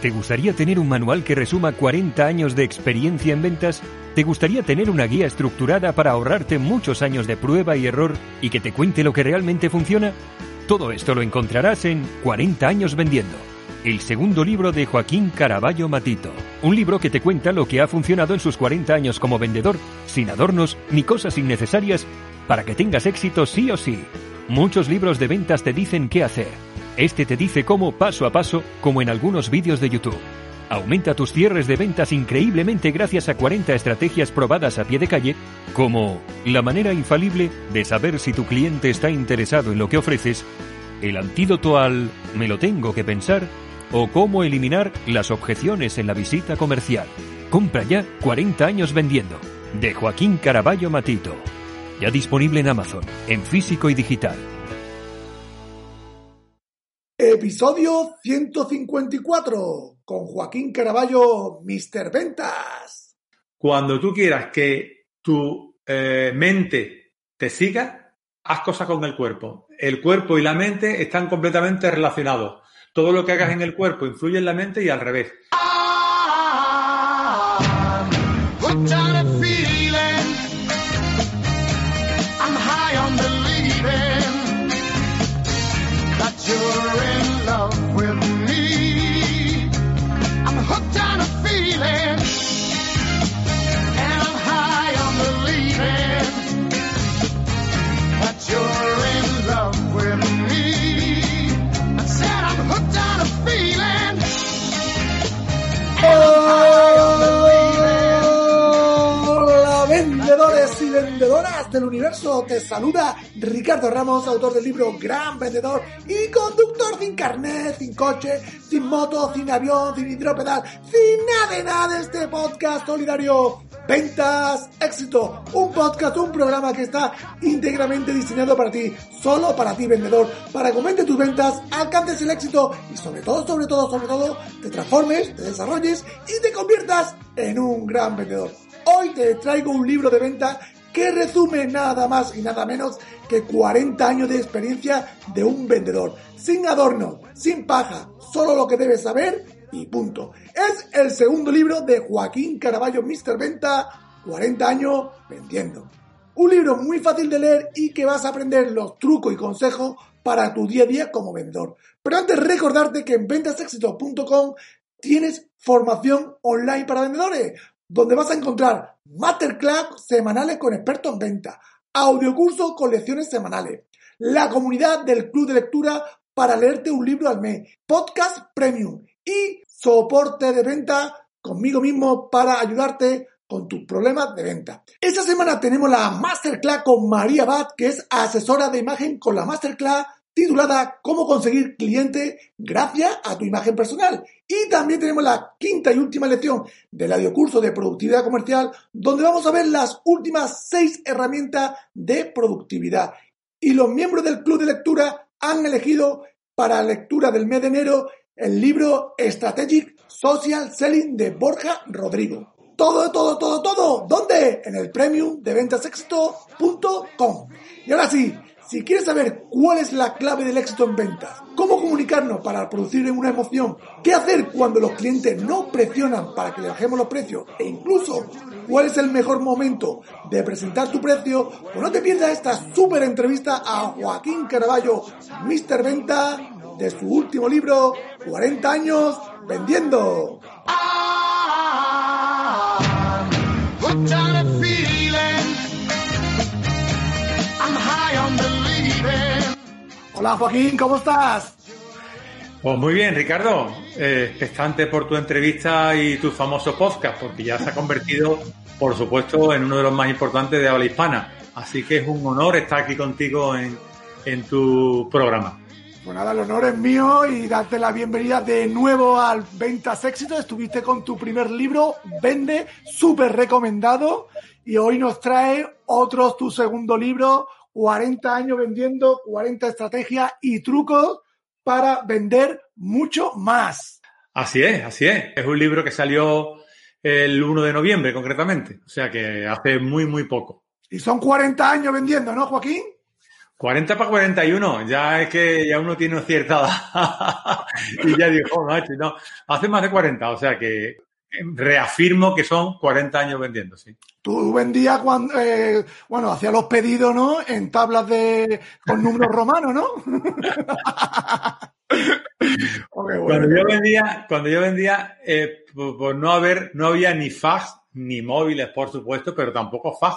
¿Te gustaría tener un manual que resuma 40 años de experiencia en ventas? ¿Te gustaría tener una guía estructurada para ahorrarte muchos años de prueba y error y que te cuente lo que realmente funciona? Todo esto lo encontrarás en 40 años vendiendo, el segundo libro de Joaquín Caraballo Matito. Un libro que te cuenta lo que ha funcionado en sus 40 años como vendedor, sin adornos ni cosas innecesarias, para que tengas éxito sí o sí. Muchos libros de ventas te dicen qué hacer este te dice cómo paso a paso, como en algunos vídeos de YouTube. Aumenta tus cierres de ventas increíblemente gracias a 40 estrategias probadas a pie de calle, como la manera infalible de saber si tu cliente está interesado en lo que ofreces, el antídoto al me lo tengo que pensar o cómo eliminar las objeciones en la visita comercial. Compra ya 40 años vendiendo. De Joaquín Caraballo Matito. Ya disponible en Amazon, en físico y digital. Episodio 154 con Joaquín Caraballo, Mr. Ventas. Cuando tú quieras que tu eh, mente te siga, haz cosas con el cuerpo. El cuerpo y la mente están completamente relacionados. Todo lo que hagas en el cuerpo influye en la mente y al revés. Del universo. Te saluda Ricardo Ramos, autor del libro Gran Vendedor y conductor sin carnet, sin coche, sin moto, sin avión, sin hidropedal, sin nada de nada de este podcast solidario. Ventas, éxito, un podcast, un programa que está íntegramente diseñado para ti, solo para ti vendedor, para que aumente tus ventas, alcances el éxito y sobre todo, sobre todo, sobre todo, te transformes, te desarrolles y te conviertas en un gran vendedor. Hoy te traigo un libro de venta que resume nada más y nada menos que 40 años de experiencia de un vendedor, sin adorno, sin paja, solo lo que debes saber y punto. Es el segundo libro de Joaquín Caraballo, Mr. Venta, 40 años vendiendo. Un libro muy fácil de leer y que vas a aprender los trucos y consejos para tu día a día como vendedor. Pero antes recordarte que en ventasexito.com tienes formación online para vendedores donde vas a encontrar masterclass semanales con expertos en venta, audiocursos con lecciones semanales, la comunidad del club de lectura para leerte un libro al mes, podcast premium y soporte de venta conmigo mismo para ayudarte con tus problemas de venta. Esta semana tenemos la masterclass con María Bat, que es asesora de imagen con la masterclass titulada Cómo conseguir cliente gracias a tu imagen personal. Y también tenemos la quinta y última lección del audiocurso de productividad comercial, donde vamos a ver las últimas seis herramientas de productividad. Y los miembros del club de lectura han elegido para lectura del mes de enero el libro Strategic Social Selling de Borja Rodrigo. Todo, todo, todo, todo. ¿Dónde? En el premium de ventasexito.com. Y ahora sí, si quieres saber cuál es la clave del éxito en ventas, cómo comunicarnos para producir una emoción, qué hacer cuando los clientes no presionan para que bajemos los precios e incluso cuál es el mejor momento de presentar tu precio, pues no te pierdas esta súper entrevista a Joaquín Caraballo, Mr. Venta, de su último libro, 40 años vendiendo. Hola Joaquín, ¿cómo estás? Pues muy bien, Ricardo. Eh, por tu entrevista y tu famoso podcast, porque ya se ha convertido, por supuesto, en uno de los más importantes de habla hispana. Así que es un honor estar aquí contigo en, en tu programa. Pues nada, el honor es mío y darte la bienvenida de nuevo al Ventas Éxito. Estuviste con tu primer libro, Vende, súper recomendado. Y hoy nos trae otro, tu segundo libro, 40 años vendiendo 40 estrategias y trucos para vender mucho más. Así es, así es. Es un libro que salió el 1 de noviembre concretamente, o sea que hace muy, muy poco. Y son 40 años vendiendo, ¿no, Joaquín? 40 para 41, ya es que ya uno tiene cierta edad. y ya dijo, macho, no, hace más de 40, o sea que reafirmo que son 40 años vendiendo, sí. Tú vendías cuando, eh, bueno, hacía los pedidos, ¿no? En tablas de, con números romanos, ¿no? Cuando yo vendía, cuando yo vendía, eh, por, no haber, no había ni fax ni móviles, por supuesto, pero tampoco fax.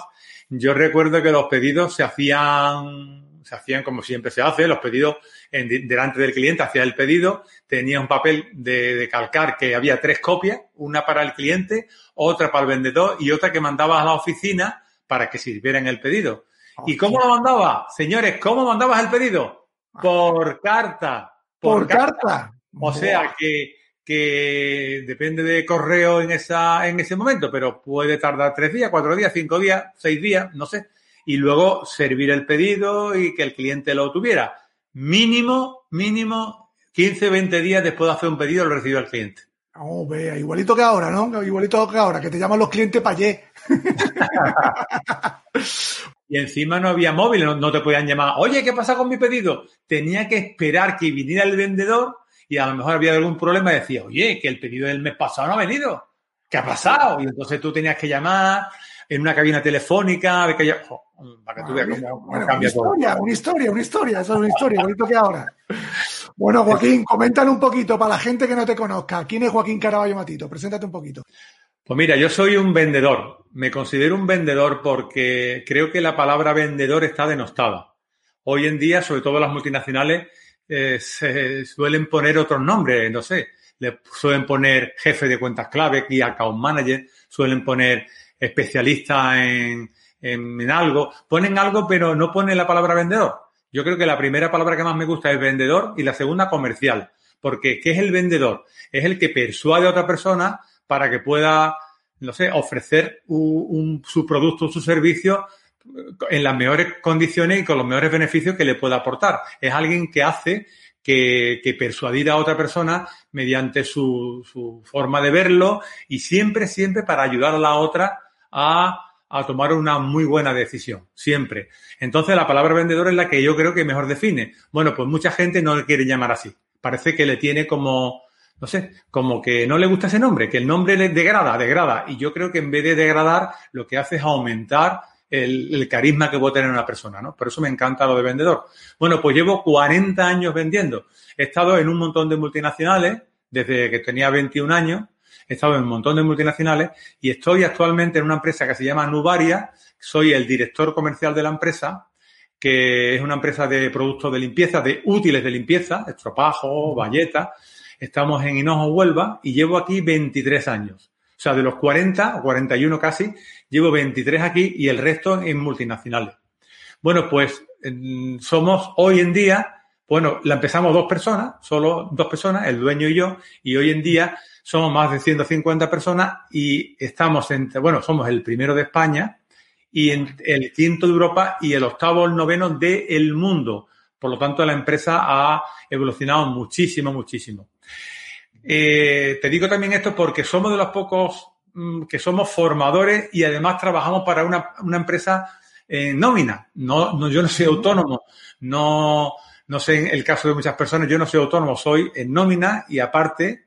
Yo recuerdo que los pedidos se hacían, se hacían como siempre se hace, los pedidos en, delante del cliente, hacía el pedido, tenía un papel de, calcar que había tres copias, una para el cliente, otra para el vendedor y otra que mandaba a la oficina para que sirviera en el pedido. ¿Y cómo lo mandaba? Señores, ¿cómo mandabas el pedido? Por carta. Por, carta. O sea que, que depende de correo en, esa, en ese momento, pero puede tardar tres días, cuatro días, cinco días, seis días, no sé. Y luego servir el pedido y que el cliente lo tuviera mínimo, mínimo 15, 20 días después de hacer un pedido lo recibe el cliente. Oh, vea, igualito que ahora, ¿no? Igualito que ahora, que te llaman los clientes payé. y encima no había móvil, no, te podían llamar, oye, ¿qué pasa con mi pedido? Tenía que esperar que viniera el vendedor y a lo mejor había algún problema y decía, oye, que el pedido del mes pasado no ha venido. ¿Qué ha pasado? Y entonces tú tenías que llamar en una cabina telefónica, que para que tú veas cómo, cambia una historia, Una historia, una historia, eso es una historia, bonito que ahora. Bueno, Joaquín, coméntale un poquito para la gente que no te conozca. ¿Quién es Joaquín Caraballo Matito? Preséntate un poquito. Pues mira, yo soy un vendedor. Me considero un vendedor porque creo que la palabra vendedor está denostada. Hoy en día, sobre todo las multinacionales, eh, se suelen poner otros nombres, no sé. Le suelen poner jefe de cuentas clave, y account manager, suelen poner especialista en, en, algo, ponen algo pero no ponen la palabra vendedor. Yo creo que la primera palabra que más me gusta es vendedor y la segunda comercial. Porque, ¿qué es el vendedor? Es el que persuade a otra persona para que pueda, no sé, ofrecer un, su producto su servicio en las mejores condiciones y con los mejores beneficios que le pueda aportar. Es alguien que hace que, que persuadir a otra persona mediante su, su forma de verlo y siempre, siempre para ayudar a la otra a, tomar una muy buena decisión, siempre. Entonces la palabra vendedor es la que yo creo que mejor define. Bueno, pues mucha gente no le quiere llamar así. Parece que le tiene como, no sé, como que no le gusta ese nombre, que el nombre le degrada, degrada. Y yo creo que en vez de degradar, lo que hace es aumentar el, carisma que puede tener una persona, ¿no? Por eso me encanta lo de vendedor. Bueno, pues llevo 40 años vendiendo. He estado en un montón de multinacionales desde que tenía 21 años he estado en un montón de multinacionales y estoy actualmente en una empresa que se llama Nubaria, soy el director comercial de la empresa, que es una empresa de productos de limpieza, de útiles de limpieza, estropajo, valleta. Estamos en Hinojo, Huelva y llevo aquí 23 años. O sea, de los 40 o 41 casi, llevo 23 aquí y el resto en multinacionales. Bueno, pues somos hoy en día, bueno, la empezamos dos personas, solo dos personas, el dueño y yo, y hoy en día somos más de 150 personas y estamos entre, bueno, somos el primero de España y el quinto de Europa y el octavo o el noveno del mundo. Por lo tanto, la empresa ha evolucionado muchísimo, muchísimo. Eh, te digo también esto porque somos de los pocos mm, que somos formadores y además trabajamos para una, una empresa en nómina. No, no, yo no soy autónomo, no, no sé en el caso de muchas personas, yo no soy autónomo, soy en nómina y aparte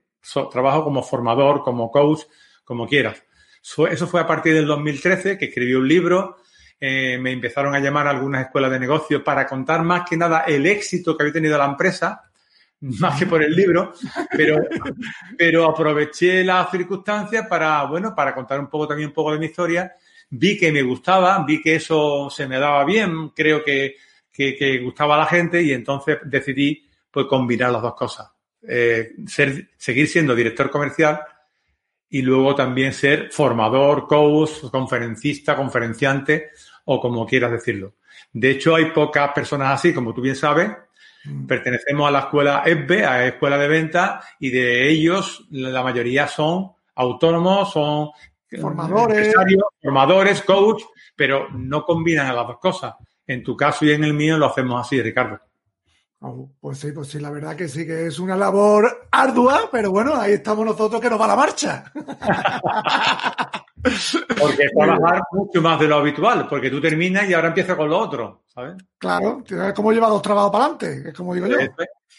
trabajo como formador, como coach, como quieras. eso fue a partir del 2013 que escribí un libro. Eh, me empezaron a llamar a algunas escuelas de negocio para contar más que nada el éxito que había tenido la empresa, más que por el libro, pero, pero aproveché las circunstancias para, bueno, para contar un poco también un poco de mi historia. Vi que me gustaba, vi que eso se me daba bien, creo que, que, gustaba a la gente y entonces decidí pues combinar las dos cosas. Eh, ser, seguir siendo director comercial y luego también ser formador, coach, conferencista, conferenciante o como quieras decirlo. De hecho, hay pocas personas así, como tú bien sabes. Mm. Pertenecemos a la escuela ESBE, a la escuela de venta, y de ellos la mayoría son autónomos, son formadores, formadores, coach, pero no combinan a las dos cosas. En tu caso y en el mío lo hacemos así, Ricardo. Oh, pues sí, pues sí, la verdad que sí, que es una labor ardua, pero bueno, ahí estamos nosotros que nos va la marcha. Porque es trabajar mucho más de lo habitual, porque tú terminas y ahora empiezas con lo otro, ¿sabes? Claro, cómo llevar dos trabajos para adelante, es como digo yo.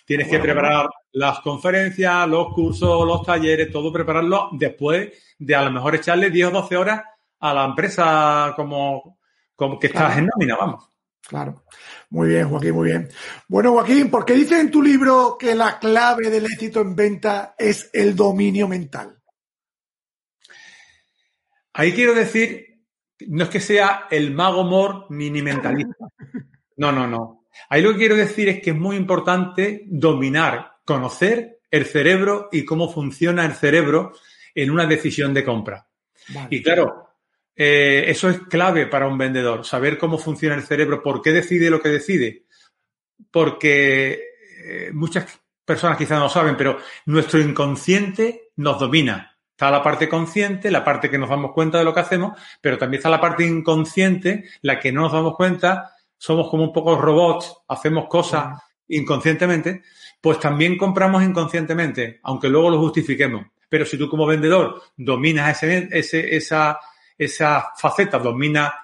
Tienes que preparar las conferencias, los cursos, los talleres, todo prepararlo después de a lo mejor echarle 10 o 12 horas a la empresa como, como que estás en nómina, vamos. Claro. Muy bien, Joaquín, muy bien. Bueno, Joaquín, ¿por qué dices en tu libro que la clave del éxito en venta es el dominio mental? Ahí quiero decir, no es que sea el mago mor ni ni mentalista. No, no, no. Ahí lo que quiero decir es que es muy importante dominar, conocer el cerebro y cómo funciona el cerebro en una decisión de compra. Y claro, eh, eso es clave para un vendedor, saber cómo funciona el cerebro, por qué decide lo que decide. Porque eh, muchas personas quizás no saben, pero nuestro inconsciente nos domina. Está la parte consciente, la parte que nos damos cuenta de lo que hacemos, pero también está la parte inconsciente, la que no nos damos cuenta, somos como un poco robots, hacemos cosas inconscientemente, pues también compramos inconscientemente, aunque luego lo justifiquemos. Pero si tú como vendedor dominas ese, ese, esa, esa faceta, domina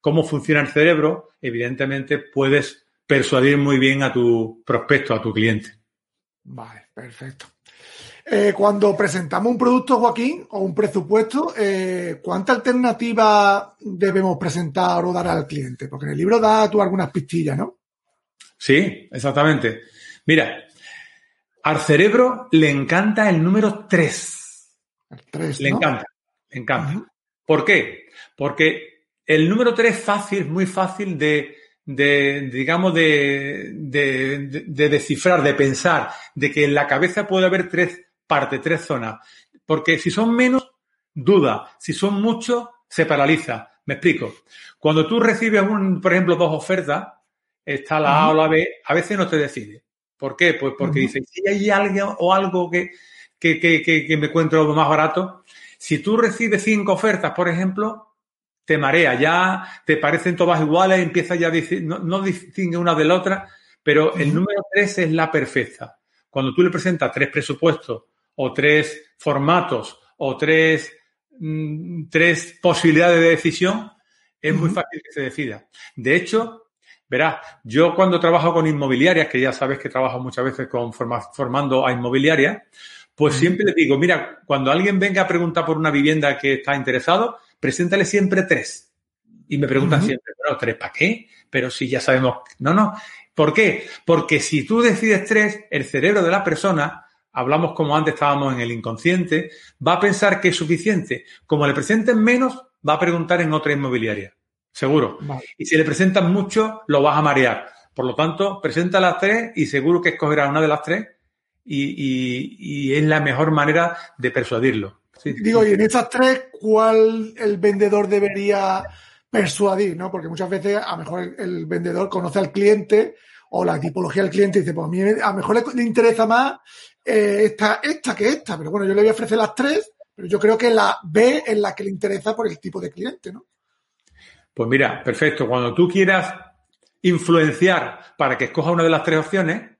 cómo funciona el cerebro, evidentemente puedes persuadir muy bien a tu prospecto, a tu cliente. Vale, perfecto. Eh, cuando presentamos un producto, Joaquín, o un presupuesto, eh, ¿cuánta alternativa debemos presentar o dar al cliente? Porque en el libro da tú algunas pistillas, ¿no? Sí, exactamente. Mira, al cerebro le encanta el número 3. El 3. Le encanta, le encanta. ¿Por qué? Porque el número 3 es fácil, muy fácil de, de digamos, de, de, de, descifrar, de pensar, de que en la cabeza puede haber tres parte, tres zonas. Porque si son menos, duda. Si son muchos, se paraliza. Me explico. Cuando tú recibes, un, por ejemplo, dos ofertas, está la A o la B, a veces no te decides. ¿Por qué? Pues porque dices, si hay algo o algo que, que, que, que, me encuentro más barato, si tú recibes cinco ofertas, por ejemplo, te marea, ya te parecen todas iguales, empieza ya a decir, no, no distingue una de la otra, pero el número tres es la perfecta. Cuando tú le presentas tres presupuestos o tres formatos o tres, mm, tres posibilidades de decisión, es muy fácil que se decida. De hecho, verás, yo cuando trabajo con inmobiliarias, que ya sabes que trabajo muchas veces con formando a inmobiliarias, pues siempre le digo, mira, cuando alguien venga a preguntar por una vivienda que está interesado, preséntale siempre tres. Y me preguntan siempre, pero tres, ¿para qué? Pero si ya sabemos, no, no. ¿Por qué? Porque si tú decides tres, el cerebro de la persona hablamos como antes estábamos en el inconsciente, va a pensar que es suficiente. Como le presenten menos, va a preguntar en otra inmobiliaria. Seguro. Y si le presentan mucho, lo vas a marear. Por lo tanto, presenta las tres y seguro que escogerá una de las tres y, es la mejor manera de persuadirlo. Digo, y en estas tres, ¿cuál el vendedor debería persuadir? ¿no? Porque muchas veces a lo mejor el, vendedor conoce al cliente o la tipología del cliente y dice, pues a mí a lo mejor le interesa más eh, esta, esta que esta, pero bueno, yo le voy a ofrecer las tres, pero yo creo que la B es la que le interesa por el tipo de cliente, ¿no? Pues mira, perfecto. Cuando tú quieras influenciar para que escoja una de las tres opciones,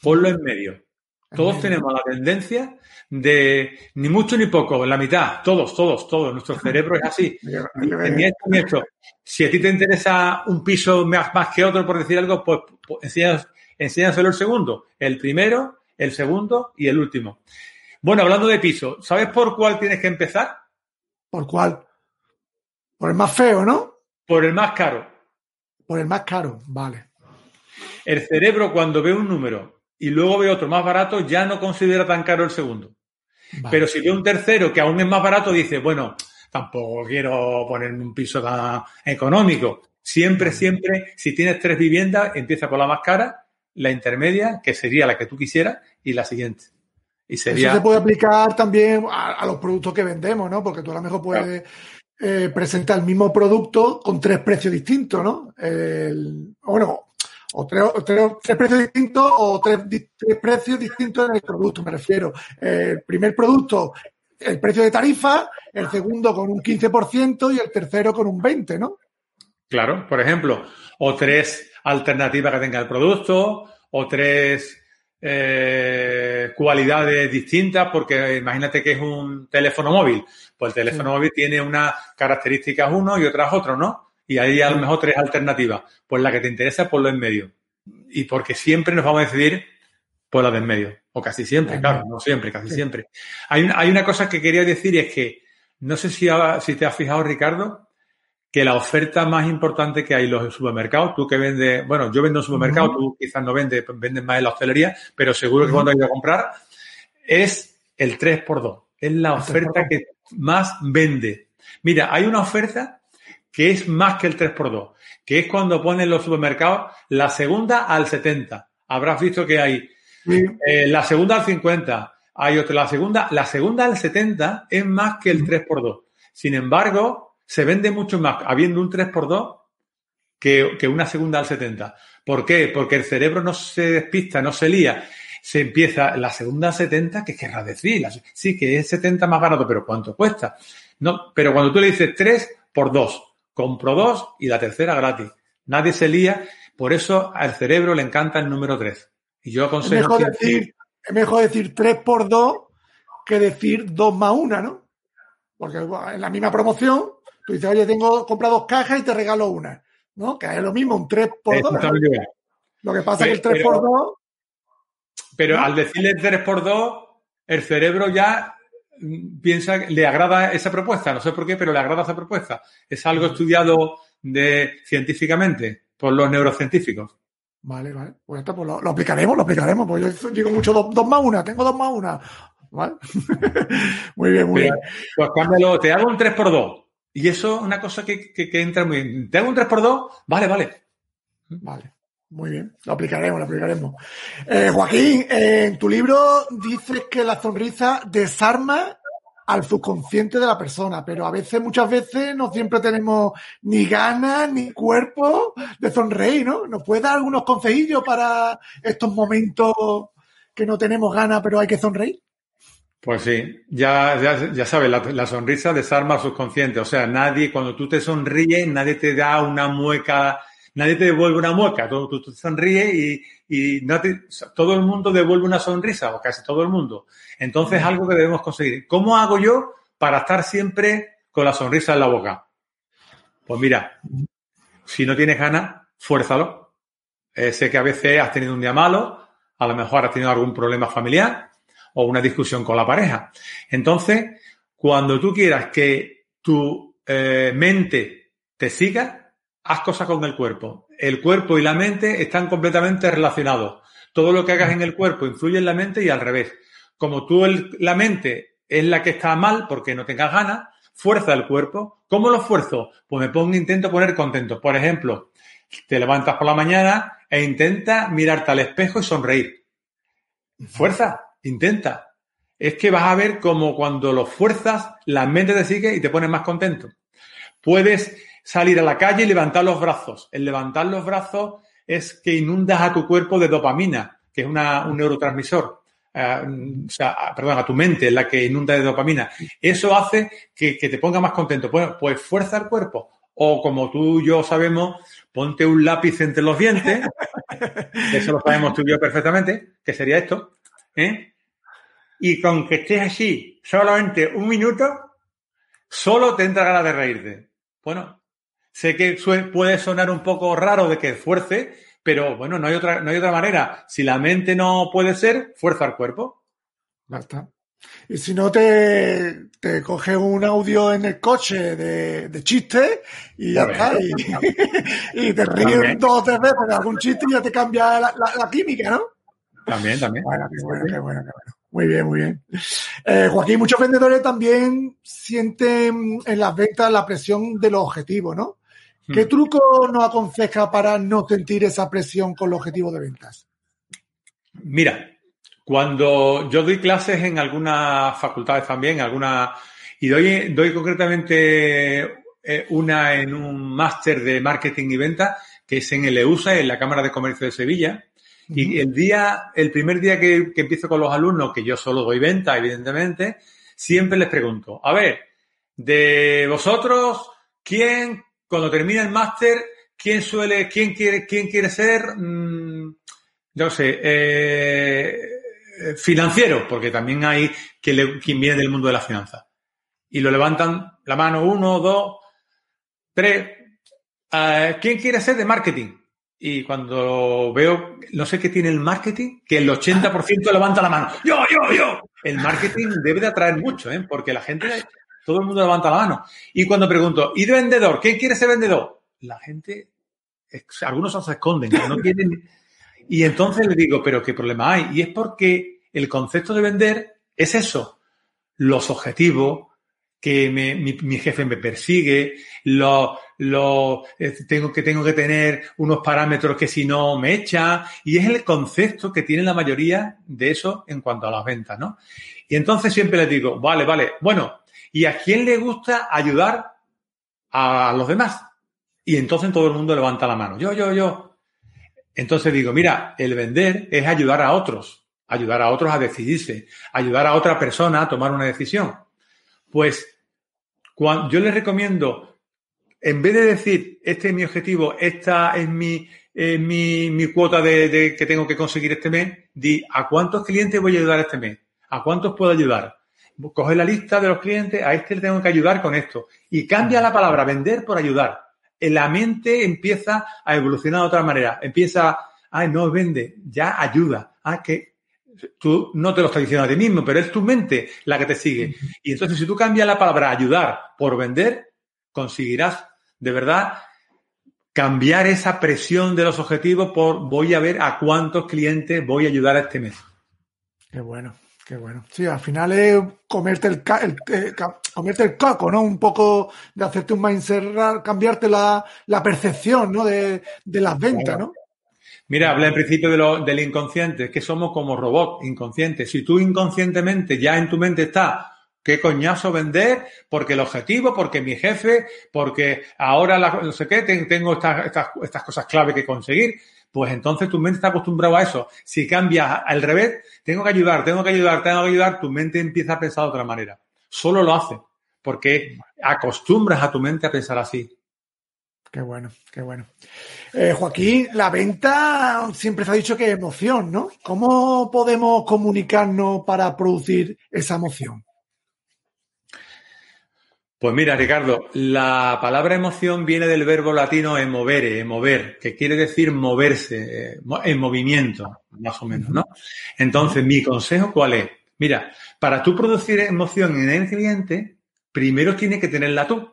ponlo en medio. Todos tenemos la tendencia de ni mucho ni poco, la mitad, todos, todos, todos. Nuestro cerebro es así. ni esto ni esto. Si a ti te interesa un piso más, más que otro, por decir algo, pues, pues enséñaselo el segundo. El primero el segundo y el último. Bueno, hablando de piso, ¿sabes por cuál tienes que empezar? ¿Por cuál? Por el más feo, ¿no? Por el más caro. Por el más caro, vale. El cerebro cuando ve un número y luego ve otro más barato ya no considera tan caro el segundo. Pero si ve un tercero que aún es más barato, dice, bueno, tampoco quiero ponerme un piso tan económico. Siempre, siempre, si tienes tres viviendas, empieza por la más cara la intermedia, que sería la que tú quisieras, y la siguiente. Y sería... Eso se puede aplicar también a, los productos que vendemos, ¿no? Porque tú a lo mejor puedes eh, presentar el mismo producto con tres precios distintos, ¿no? bueno, o tres, precios distintos o tres, precios distintos en el producto, me refiero. el primer producto, el precio de tarifa, el segundo con un 15% y el tercero con un 20%, ¿no? Claro, por ejemplo, o tres alternativas que tenga el producto, o tres, eh, cualidades distintas, porque imagínate que es un teléfono móvil. Pues el teléfono móvil tiene unas características uno y otras otro, ¿no? Y hay a lo mejor tres alternativas. Pues la que te interesa, por lo en medio. Y porque siempre nos vamos a decidir por la de en medio. O casi siempre, claro, no siempre, casi siempre. Hay una, hay una cosa que quería decir y es que, no sé si, si te has fijado, Ricardo, que la oferta más importante que hay en los supermercados, tú que vendes, bueno, yo vendo en supermercados, tú quizás no vendes, vendes más en la hostelería, pero seguro que cuando hay a comprar, es el 3x2. Es la oferta que más vende. Mira, hay una oferta que es más que el 3x2, que es cuando ponen los supermercados la segunda al 70. Habrás visto que hay eh, la segunda al 50, hay otra, la segunda, la segunda al 70 es más que el 3x2. Sin embargo, se vende mucho más habiendo un 3x2 que, que una segunda al 70. ¿Por qué? Porque el cerebro no se despista, no se lía. Se empieza la segunda al 70, ¿qué querrá decir? Sí, que es 70 más barato, pero ¿cuánto cuesta? No, pero cuando tú le dices 3 por 2, compro 2 y la tercera gratis. Nadie se lía, por eso al cerebro le encanta el número 3. Y yo aconsejo. Es mejor, decir, es mejor decir 3 por 2 que decir 2 más 1, ¿no? Porque en la misma promoción Tú dices, oye, tengo, compra dos cajas y te regalo una. ¿No? Que es lo mismo, un 3 por 2 Lo que pasa es que el 3 por 2 Pero al decirle 3 por 2 el cerebro ya piensa, le agrada esa propuesta. No sé por qué, pero le agrada esa propuesta. Es algo estudiado de, científicamente por los neurocientíficos. Vale, vale. Pues esto pues lo, aplicaremos, lo aplicaremos. Pues yo digo mucho 2 más 1, tengo 2 más 1. ¿Vale? muy bien, muy bien. Pues cámbialo, te hago un 3 por 2 y eso es una cosa que, que, entra muy bien. ¿Tengo un 3x2? Vale, vale. Vale. Muy bien, lo aplicaremos, lo aplicaremos. Eh, Joaquín, en tu libro dices que la sonrisa desarma al subconsciente de la persona, pero a veces, muchas veces, no siempre tenemos ni ganas ni cuerpo de sonreír, ¿no? ¿Nos puedes dar algunos consejillos para estos momentos que no tenemos ganas, pero hay que sonreír? Pues sí, ya, ya, ya sabes, la, sonrisa desarma al subconsciente. O sea, nadie, cuando tú te sonríes, nadie te da una mueca, nadie te devuelve una mueca. Tú, tú, te sonríes y, y no todo el mundo devuelve una sonrisa, o casi todo el mundo. Entonces, algo que debemos conseguir. ¿Cómo hago yo para estar siempre con la sonrisa en la boca? Pues mira, si no tienes ganas, fuérzalo. Eh, sé que a veces has tenido un día malo, a lo mejor has tenido algún problema familiar o una discusión con la pareja. Entonces, cuando tú quieras que tu eh, mente te siga, haz cosas con el cuerpo. El cuerpo y la mente están completamente relacionados. Todo lo que hagas en el cuerpo influye en la mente y al revés. Como tú la mente es la que está mal porque no tengas ganas, fuerza el cuerpo. ¿Cómo lo esfuerzo? Pues me pongo, intento poner contento. Por ejemplo, te levantas por la mañana e intenta mirarte al espejo y sonreír. Fuerza, Intenta. Es que vas a ver como cuando lo fuerzas, la mente te sigue y te pone más contento. Puedes salir a la calle y levantar los brazos. El levantar los brazos es que inundas a tu cuerpo de dopamina, que es una, un neurotransmisor. Uh, o sea, perdón, a tu mente, la que inunda de dopamina. Eso hace que, te ponga más contento. Bueno, pues fuerza el cuerpo. O como tú y yo sabemos, ponte un lápiz entre los dientes. Eso lo sabemos tú y yo perfectamente, que sería esto. ¿eh? Y con que estés así solamente un minuto, solo te entra ganas de reírte. Bueno, sé que puede sonar un poco raro de que fuerce, pero bueno, no hay otra, no hay otra manera. Si la mente no puede ser, fuerza el cuerpo. Basta. Y si no, te, te coges un audio en el coche de, de chiste y ya está. Y, te ríes dos o tres veces de algún chiste y ya te cambia la, la química, ¿no? También, también. Bueno, qué bueno, qué bueno, qué bueno. Muy bien, muy bien. Eh, Joaquín, muchos vendedores también sienten en las ventas la presión de los objetivos, ¿no? ¿Qué hmm. truco nos aconseja para no sentir esa presión con los objetivos de ventas? Mira, cuando yo doy clases en algunas facultades también, alguna y doy, doy concretamente eh, una en un máster de marketing y venta, que es en el EUSA, en la Cámara de Comercio de Sevilla, y el día, el primer día que, empiezo con los alumnos, que yo solo doy venta, evidentemente, siempre les pregunto, a ver, de vosotros, ¿quién, cuando termina el máster, quién suele, quién quiere, quién quiere ser, mm, no sé, eh, financiero, porque también hay quien, quien viene del mundo de la finanza. Y lo levantan la mano, uno, dos, tres. Eh, ¿Quién quiere ser de marketing? Y cuando veo, no sé qué tiene el marketing, que el 80% levanta la mano. Yo, yo, yo. El marketing debe de atraer mucho, ¿eh? porque la gente, todo el mundo levanta la mano. Y cuando pregunto, ¿y de vendedor? ¿Quién quiere ser vendedor? La gente, algunos se esconden, no quieren. Y entonces le digo, ¿pero qué problema hay? Y es porque el concepto de vender es eso, los objetivos, que mi, jefe me persigue, lo, lo, eh, tengo, que tengo que tener unos parámetros que si no me echa, y es el concepto que tiene la mayoría de eso en cuanto a las ventas, ¿no? Y entonces siempre les digo, vale, vale, bueno, ¿y a quién le gusta ayudar a los demás? Y entonces todo el mundo levanta la mano, yo, yo, yo. Entonces digo, mira, el vender es ayudar a otros, ayudar a otros a decidirse, ayudar a otra persona a tomar una decisión. Pues cuando, yo les recomiendo, en vez de decir, este es mi objetivo, esta es mi, mi, cuota de, que tengo que conseguir este mes, di, ¿a cuántos clientes voy a ayudar este mes? ¿A cuántos puedo ayudar? Coge la lista de los clientes, a este le tengo que ayudar con esto. Y cambia la palabra vender por ayudar. La mente empieza a evolucionar de otra manera. Empieza, ay, no vende, ya ayuda. Ah, que tú no te lo estás diciendo a ti mismo, pero es tu mente la que te sigue. Y entonces, si tú cambias la palabra ayudar por vender, conseguirás de verdad cambiar esa presión de los objetivos por voy a ver a cuántos clientes voy a ayudar a este mes. Qué bueno, qué bueno. Sí, al final es comerte el, el, comerte el coco, ¿no? Un poco de hacerte un mindset, cambiarte la, percepción, ¿no? De, las ventas, ¿no? Mira, hablé en principio de lo, del inconsciente, que somos como robots inconscientes. Si tú inconscientemente ya en tu mente está, qué coñazo vender, porque el objetivo, porque mi jefe, porque ahora no sé qué, tengo estas, estas, estas cosas clave que conseguir, pues entonces tu mente está acostumbrado a eso. Si cambias al revés, tengo que ayudar, tengo que ayudar, tengo que ayudar, tu mente empieza a pensar de otra manera. Solo lo hace, porque acostumbras a tu mente a pensar así. Qué bueno, qué bueno. Eh, Joaquín, la venta siempre se ha dicho que es emoción, ¿no? ¿Cómo podemos comunicarnos para producir esa emoción? Pues mira, Ricardo, la palabra emoción viene del verbo latino emovere, mover, que quiere decir moverse, eh, en movimiento, más o menos, ¿no? Entonces, mi consejo, ¿cuál es? Mira, para tú producir emoción en el cliente, primero tienes que tenerla tú.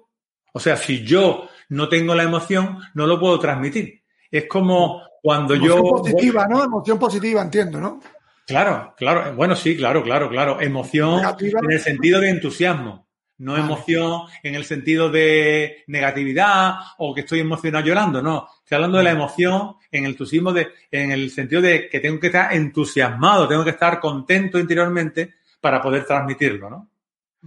O sea, si yo no tengo la emoción, no lo puedo transmitir. Es como cuando emoción yo... positiva, ¿no? Emoción positiva, entiendo, ¿no? Claro, claro. Bueno, sí, claro, claro, claro. Emoción en el sentido de entusiasmo. No emoción en el sentido de negatividad o que estoy emocionado llorando, no. Estoy hablando de la emoción en el entusiasmo de, en el sentido de que tengo que estar entusiasmado, tengo que estar contento interiormente para poder transmitirlo, ¿no?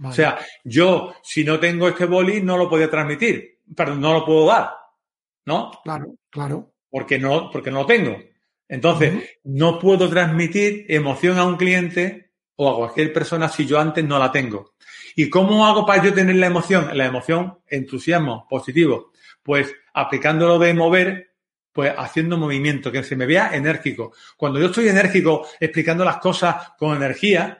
O sea, yo, si no tengo este boli, no lo podía transmitir pero no lo puedo dar, ¿no? Claro, claro. Porque no, porque no lo tengo. Entonces, no puedo transmitir emoción a un cliente o a cualquier persona si yo antes no la tengo. ¿Y cómo hago para yo tener la emoción? La emoción, entusiasmo, positivo. Pues aplicándolo de mover, pues haciendo movimiento, que se me vea enérgico. Cuando yo estoy enérgico explicando las cosas con energía,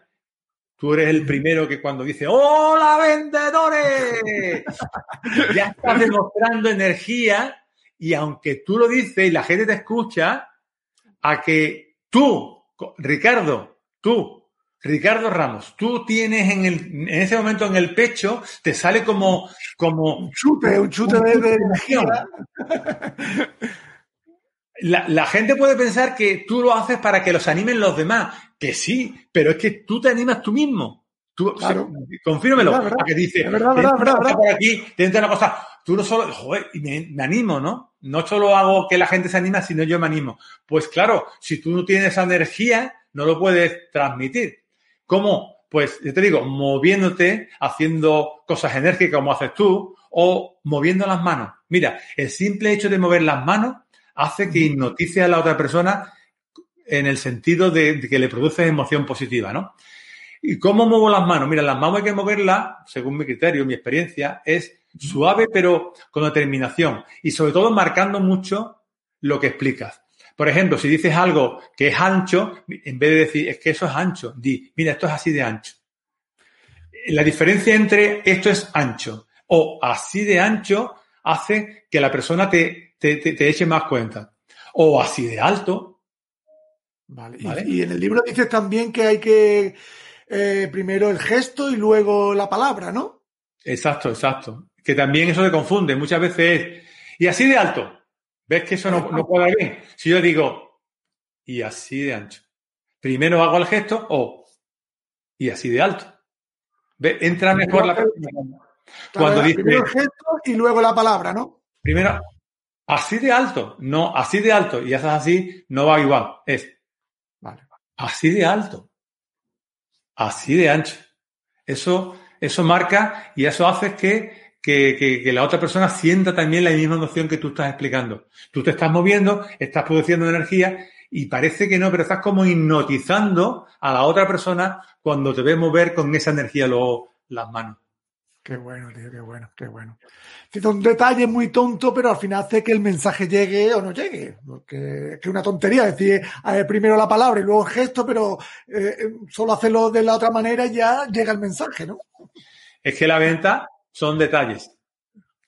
Tú eres el primero que cuando dice ¡Hola, vendedores! ya estás demostrando energía y aunque tú lo dices y la gente te escucha, a que tú, Ricardo, tú, Ricardo Ramos, tú tienes en, el, en ese momento en el pecho, te sale como, como un chute, un chute de, energía. La, la, gente puede pensar que tú lo haces para que los animen los demás. Que sí, pero es que tú te animas tú mismo. Tú, claro. confírmelo. que dice, verdad, verdad, verdad, por aquí, te una cosa. Tú no solo, joder, me, me, animo, ¿no? No solo hago que la gente se anima, sino yo me animo. Pues claro, si tú no tienes esa energía, no lo puedes transmitir. ¿Cómo? Pues yo te digo, moviéndote, haciendo cosas enérgicas como haces tú, o moviendo las manos. Mira, el simple hecho de mover las manos hace que hipnotice a la otra persona en el sentido de, que le produce emoción positiva, ¿no? ¿Y cómo muevo las manos? Mira, las manos hay que moverlas, según mi criterio, mi experiencia, es suave pero con determinación y sobre todo marcando mucho lo que explicas. Por ejemplo, si dices algo que es ancho, en vez de decir es que eso es ancho, di, mira, esto es así de ancho. La diferencia entre esto es ancho o así de ancho hace que la persona te, te, te, eche más cuenta. O así de alto. Vale. Y, en el libro dices también que hay que eh, primero el gesto y luego la palabra, ¿no? Exacto, exacto. Que también eso te confunde. Muchas veces es, y así de alto. ¿Ves que eso no, no puede bien? Si yo digo, y así de ancho. Primero hago el gesto o, y así de alto. ¿Ves? Entra mejor la cuando dice, primero el gesto y luego la palabra, ¿no? Primero, así de alto, no, así de alto, y haces así, no va igual, es vale. así de alto, así de ancho. Eso, eso marca y eso hace que, que, que, que, la otra persona sienta también la misma emoción que tú estás explicando. Tú te estás moviendo, estás produciendo energía y parece que no, pero estás como hipnotizando a la otra persona cuando te ves mover con esa energía luego las manos. Qué bueno, tío, qué bueno, qué bueno. Es un detalle muy tonto, pero al final hace que el mensaje llegue o no llegue. Porque es una tontería decir primero la palabra y luego el gesto, pero eh, solo hacerlo de la otra manera y ya llega el mensaje, ¿no? Es que la venta son detalles.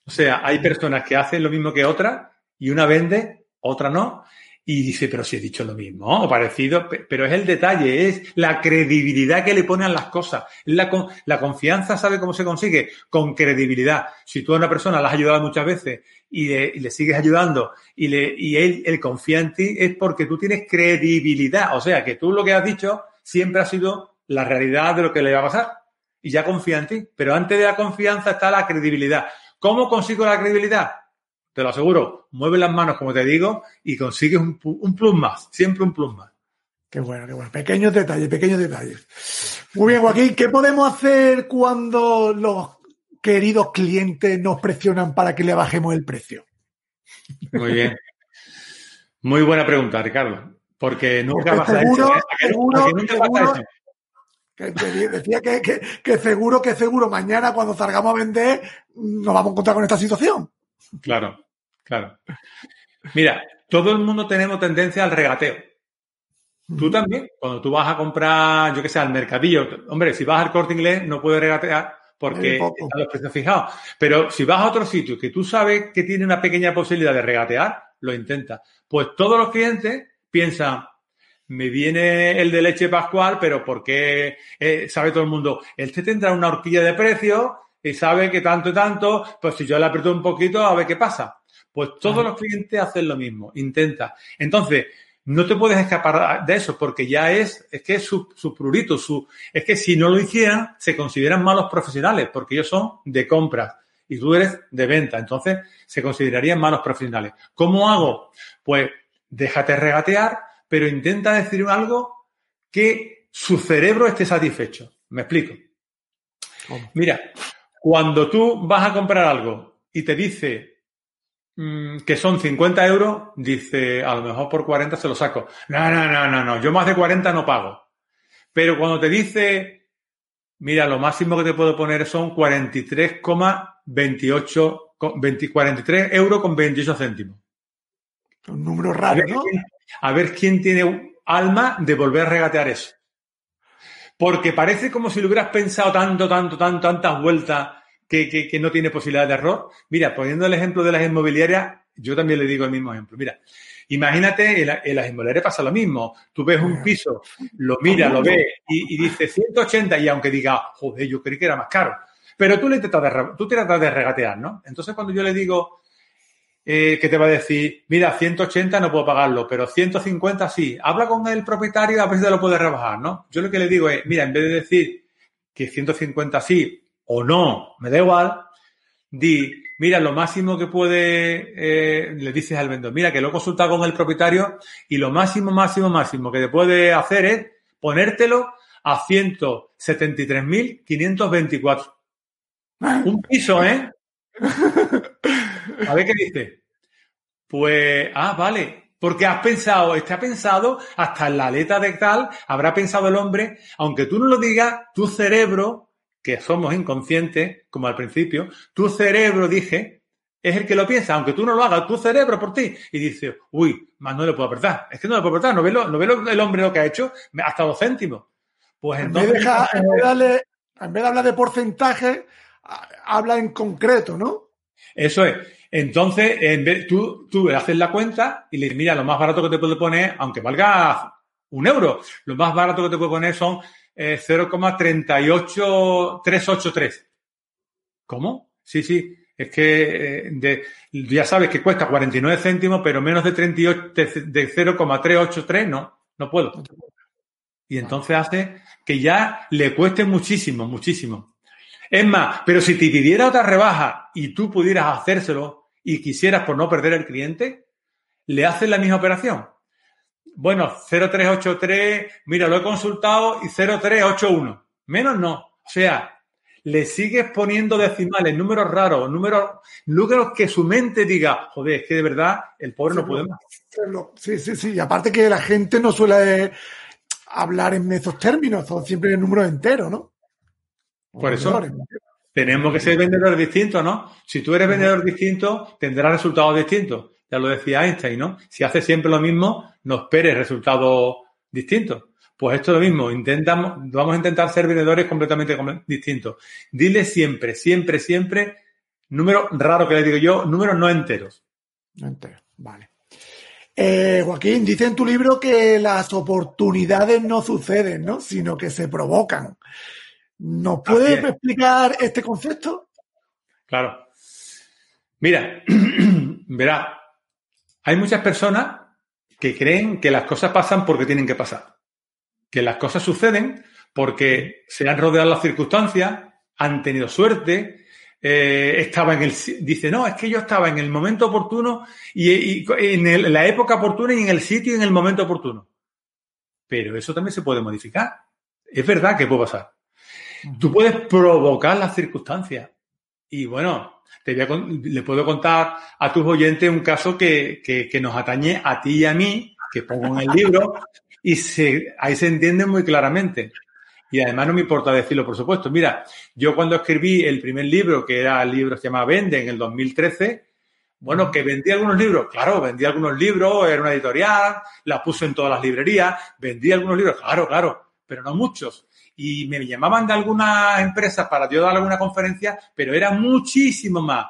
O sea, hay personas que hacen lo mismo que otras y una vende, otra no, y dice, pero si he dicho lo mismo o parecido, pero es el detalle, es la credibilidad que le ponen las cosas. La, la confianza, ¿sabe cómo se consigue? Con credibilidad. Si tú a una persona la has ayudado muchas veces y le, sigues ayudando y, le, y él, él confía en ti, es porque tú tienes credibilidad. O sea, que tú lo que has dicho siempre ha sido la realidad de lo que le va a pasar y ya confía en ti. Pero antes de la confianza está la credibilidad. ¿Cómo consigo la credibilidad? te lo aseguro, mueve las manos, como te digo, y consigues un, plus más, siempre un plus más. Qué bueno, qué bueno. Pequeños detalles, pequeños detalles. Muy bien, Joaquín, ¿qué podemos hacer cuando los queridos clientes nos presionan para que le bajemos el precio? Muy bien. Muy buena pregunta, Ricardo. Porque nunca vas a seguro, seguro, seguro, Que, decía que, que, seguro, que seguro, mañana cuando salgamos a vender nos vamos a encontrar con esta situación. Claro. Claro. Mira, todo el mundo tenemos tendencia al regateo. Tú también, cuando tú vas a comprar, yo que sé, al mercadillo, hombre, si vas al corte inglés no puedes regatear porque están los precios fijados. Pero si vas a otro sitio que tú sabes que tiene una pequeña posibilidad de regatear, lo intentas. Pues todos los clientes piensan, me viene el de leche pascual, pero porque eh, sabe todo el mundo, él te tendrá una horquilla de precios y sabe que tanto y tanto, pues si yo le aprieto un poquito, a ver qué pasa. Pues todos los clientes hacen lo mismo, intenta. Entonces, no te puedes escapar de eso porque ya es, es que es su, su prurito, su, es que si no lo hicieran, se consideran malos profesionales porque ellos son de compras y tú eres de venta. Entonces, se considerarían malos profesionales. ¿Cómo hago? Pues déjate regatear, pero intenta decir algo que su cerebro esté satisfecho. ¿Me explico? Mira, cuando tú vas a comprar algo y te dice Mm, que son 50 euros, dice, a lo mejor por 40 se lo saco. No, no, no, no, no, yo más de 40 no pago. Pero cuando te dice, mira, lo máximo que te puedo poner son 43,28, 43 euros con 28 céntimos. Un número raro, ¿no? A ver quién tiene alma de volver a regatear eso. Porque parece como si lo hubieras pensado tanto, tanto, tanto, tantas vueltas que, no tiene posibilidad de error. Mira, poniendo el ejemplo de las inmobiliarias, yo también le digo el mismo ejemplo. Mira, imagínate, en, las inmobiliarias pasa lo mismo. Tú ves un piso, lo miras, lo ves y, y dices 180 y aunque diga, joder, yo creí que era más caro. Pero tú le intentas de, tú tratas de regatear, ¿no? Entonces cuando yo le digo, eh, que te va a decir, mira, 180 no puedo pagarlo, pero 150 sí. Habla con el propietario a ver si te lo puede rebajar, ¿no? Yo lo que le digo es, mira, en vez de decir que 150 sí o no, me da igual, di, mira, lo máximo que puede, eh, le dices al vendedor, mira, que lo he consultado con el propietario y lo máximo, máximo, máximo que te puede hacer es ponértelo a 173.524. Un piso, ¿eh? A ver qué dice. Pues, ah, vale. Porque has pensado, está pensado hasta en la aleta de tal, habrá pensado el hombre, aunque tú no lo digas, tu cerebro que somos inconscientes, como al principio, tu cerebro, dije, es el que lo piensa, aunque tú no lo hagas, tu cerebro por ti. Y dice, uy, más no le puedo apretar. Es que no le puedo apretar, no ve, lo, no ve lo, el hombre lo que ha hecho, hasta dos céntimos. Pues entonces. En vez, de, en, vez de darle, en vez de hablar de porcentaje, habla en concreto, ¿no? Eso es. Entonces, en vez, tú, tú le haces la cuenta y le dices, mira, lo más barato que te puedo poner, aunque valga un euro, lo más barato que te puedo poner son eh, 0,38383. ¿Cómo? Sí, sí. Es que eh, de, ya sabes que cuesta 49 céntimos, pero menos de 38, de, de 0,383 no, no puedo. Y entonces hace que ya le cueste muchísimo, muchísimo. Es más, pero si te pidiera otra rebaja y tú pudieras hacérselo y quisieras por no perder el cliente, le haces la misma operación. Bueno, 0383, mira, lo he consultado y 0381. Menos no. O sea, le sigues poniendo decimales, números raros, números, números que su mente diga, joder, es que de verdad el pobre sí, no puede más. Sí, sí, sí. Y aparte que la gente no suele hablar en esos términos, son siempre en números enteros, ¿no? Por eso tenemos que ser vendedores distintos, ¿no? Si tú eres vendedor distinto, tendrás resultados distintos. Ya lo decía Einstein, ¿no? Si haces siempre lo mismo, no esperes resultados distintos. Pues esto es lo mismo, intentamos, vamos a intentar ser vendedores completamente distintos. Dile siempre, siempre, siempre, número raro que le digo yo, números no enteros. No enteros, vale. Eh, Joaquín, dice en tu libro que las oportunidades no suceden, ¿no? Sino que se provocan. ¿Nos puedes explicar este concepto? Claro. Mira, verá, hay muchas personas que creen que las cosas pasan porque tienen que pasar que las cosas suceden porque se han rodeado las circunstancias, han tenido suerte, eh, estaba en el dice no es que yo estaba en el momento oportuno y, y en, el, en, la época oportuna y en el sitio y en el momento oportuno pero eso también se puede modificar es verdad que puede pasar tú puedes provocar las circunstancias y bueno te voy a, le puedo contar a tus oyentes un caso que, que, que nos atañe a ti y a mí que pongo en el libro y se, ahí se entiende muy claramente. Y además no me importa decirlo, por supuesto. Mira, yo cuando escribí el primer libro, que era el libro que se llama Vende, en el 2013, bueno, que vendí algunos libros, claro, vendí algunos libros, era una editorial, la puse en todas las librerías, vendí algunos libros, claro, claro, pero no muchos. Y me llamaban de algunas empresas para yo dar alguna conferencia, pero era muchísimo más,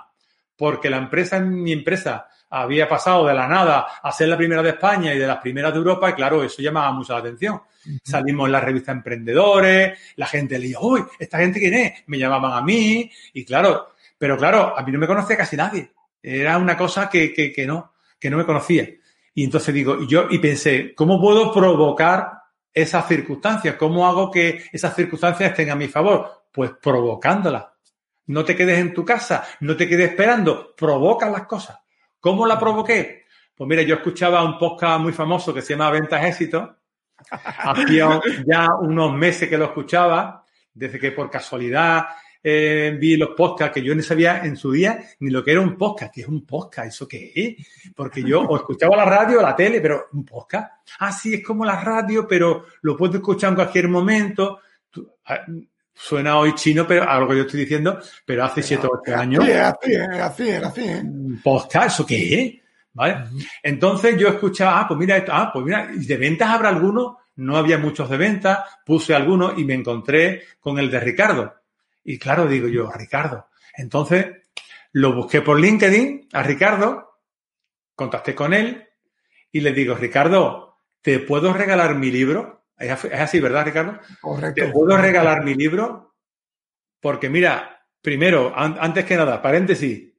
porque la empresa, mi empresa, había pasado de la nada a ser la primera de España y de las primeras de Europa, y claro, eso llamaba mucho la atención. Salimos en la revista Emprendedores, la gente leía, uy, ¿esta gente quién es? Me llamaban a mí, y claro, pero claro, a mí no me conocía casi nadie. Era una cosa que, que, que no, que no me conocía. Y entonces digo, y yo, y pensé, ¿cómo puedo provocar esas circunstancias? ¿Cómo hago que esas circunstancias estén a mi favor? Pues provocándolas. No te quedes en tu casa, no te quedes esperando, provoca las cosas. ¿Cómo la provoqué? Pues mira, yo escuchaba un podcast muy famoso que se llama Ventas Éxito. Hacía ya unos meses que lo escuchaba, desde que por casualidad eh, vi los podcasts que yo no sabía en su día ni lo que era un podcast. ¿Qué es un podcast? ¿Eso qué es? Porque yo o escuchaba la radio o la tele, pero un podcast. Ah, sí, es como la radio, pero lo puedo escuchar en cualquier momento. Suena hoy chino, pero a lo que yo estoy diciendo, pero hace siete o ocho años. Sí, así, así, así. Podcast, ¿eso qué es? ¿Vale? Entonces yo escuchaba, ah, pues mira esto, ah, pues mira, ¿de ventas habrá alguno? No había muchos de ventas, puse algunos y me encontré con el de Ricardo. Y claro, digo yo, Ricardo. Entonces lo busqué por LinkedIn a Ricardo, contacté con él y le digo, Ricardo, ¿te puedo regalar mi libro? Es así, ¿verdad, Ricardo? Correcto. ¿Te puedo regalar mi libro? Porque mira, primero, an antes que nada, paréntesis,